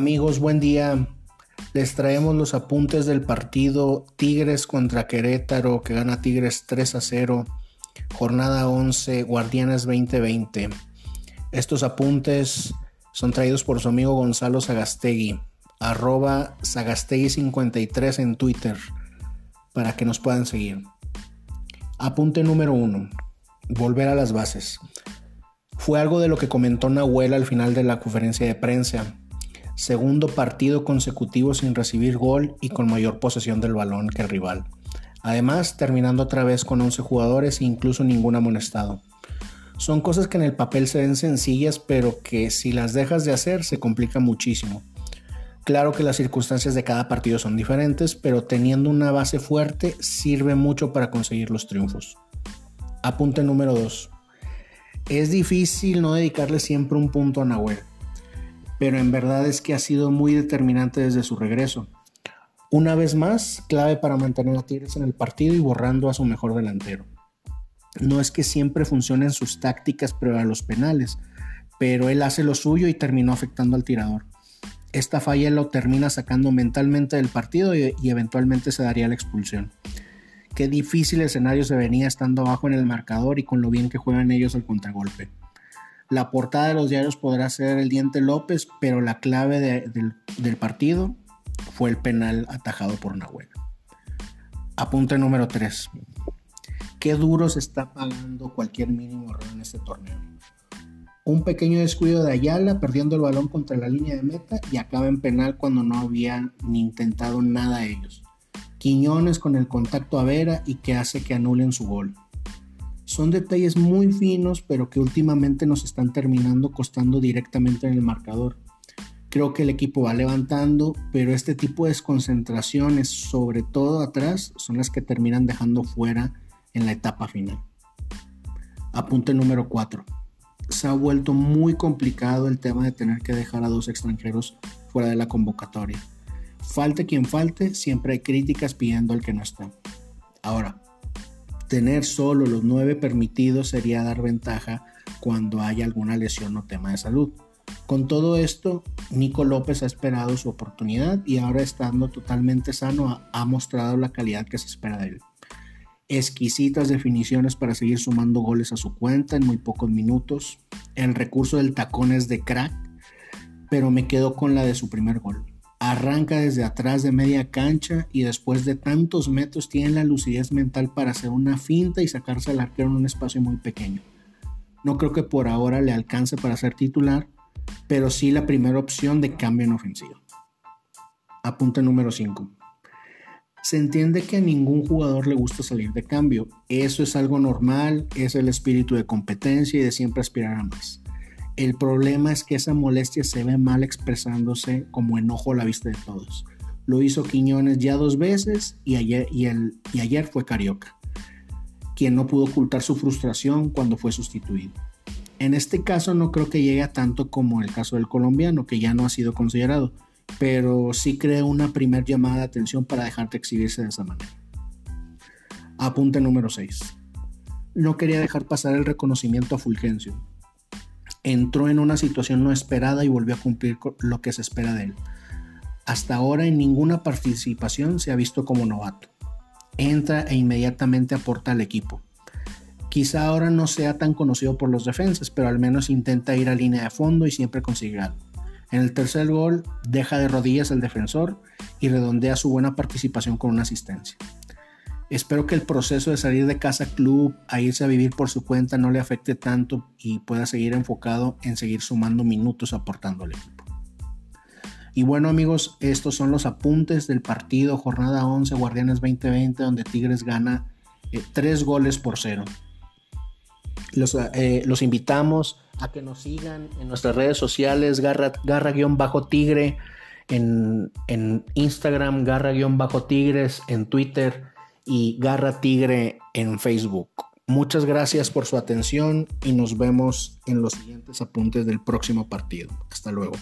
Amigos, buen día. Les traemos los apuntes del partido Tigres contra Querétaro que gana Tigres 3 a 0, jornada 11, Guardianes 2020. Estos apuntes son traídos por su amigo Gonzalo Sagastegui, arroba Sagastegui53 en Twitter, para que nos puedan seguir. Apunte número 1. Volver a las bases. Fue algo de lo que comentó Nahuel al final de la conferencia de prensa segundo partido consecutivo sin recibir gol y con mayor posesión del balón que el rival. Además, terminando otra vez con 11 jugadores e incluso ningún amonestado. Son cosas que en el papel se ven sencillas, pero que si las dejas de hacer se complica muchísimo. Claro que las circunstancias de cada partido son diferentes, pero teniendo una base fuerte sirve mucho para conseguir los triunfos. Apunte número 2. Es difícil no dedicarle siempre un punto a Nahuel pero en verdad es que ha sido muy determinante desde su regreso. Una vez más, clave para mantener a Tigres en el partido y borrando a su mejor delantero. No es que siempre funcionen sus tácticas a los penales, pero él hace lo suyo y terminó afectando al tirador. Esta falla lo termina sacando mentalmente del partido y, eventualmente se daría la expulsión. Qué difícil escenario se venía estando abajo en el marcador y con lo bien que juegan ellos al contragolpe. La portada de los diarios podrá ser el Diente López, pero la clave del, partido fue el penal atajado por Nahuel. Apunte número 3. Qué duro se está pagando cualquier mínimo error en este torneo. Un pequeño descuido de Ayala perdiendo el balón contra la línea de meta y acaba en penal cuando no habían ni intentado nada ellos. Quiñones con el contacto a Vera y que hace que anulen su gol. Son detalles muy finos, pero que últimamente nos están terminando costando directamente en el marcador. Creo que el equipo va levantando, pero este tipo de desconcentraciones, sobre todo atrás, son las que terminan dejando fuera en la etapa final. Apunte número 4. Se ha vuelto muy complicado el tema de tener que dejar a dos extranjeros fuera de la convocatoria. Falte quien falte, siempre hay críticas pidiendo al que no está. Ahora, tener solo los nueve permitidos sería dar ventaja cuando haya alguna lesión o tema de salud. Con todo esto, Nico López ha esperado su oportunidad y ahora estando totalmente sano ha, mostrado la calidad que se espera de él. Exquisitas definiciones para seguir sumando goles a su cuenta en muy pocos minutos. El recurso del tacón es de crack, pero me quedo con la de su primer gol arranca desde atrás de media cancha y después de tantos metros tiene la lucidez mental para hacer una finta y sacarse al arquero en un espacio muy pequeño. No creo que por ahora le alcance para ser titular, pero sí la primera opción de cambio en ofensiva. Apunte número 5. Se entiende que a ningún jugador le gusta salir de cambio. Eso es algo normal, es el espíritu de competencia y de siempre aspirar a más. El problema es que esa molestia se ve mal expresándose como enojo a la vista de todos. Lo hizo Quiñones ya dos veces y ayer, fue Carioca, quien no pudo ocultar su frustración cuando fue sustituido. En este caso no creo que llegue a tanto como el caso del colombiano, que ya no ha sido considerado, pero sí creo una primer llamada de atención para dejarte exhibirse de esa manera. Apunte número 6. No quería dejar pasar el reconocimiento a Fulgencio, entró en una situación no esperada y volvió a cumplir lo que se espera de él. Hasta ahora en ninguna participación se ha visto como novato. Entra e inmediatamente aporta al equipo. Quizá ahora no sea tan conocido por los defensas, pero al menos intenta ir a línea de fondo y siempre consigue algo. En el tercer gol deja de rodillas al defensor y redondea su buena participación con una asistencia. Espero que el proceso de salir de casa club a irse a vivir por su cuenta no le afecte tanto y pueda seguir enfocado en seguir sumando minutos aportando al equipo. Y bueno amigos, estos son los apuntes del partido jornada 11 Guardianes 2020 donde Tigres gana 3 eh, goles por 0. Los, eh, los, invitamos a que nos sigan en nuestras redes sociales, garra-tigre en, en Instagram, garra-tigres en Twitter y Garra Tigre en Facebook. Muchas gracias por su atención y nos vemos en los siguientes apuntes del próximo partido. Hasta luego.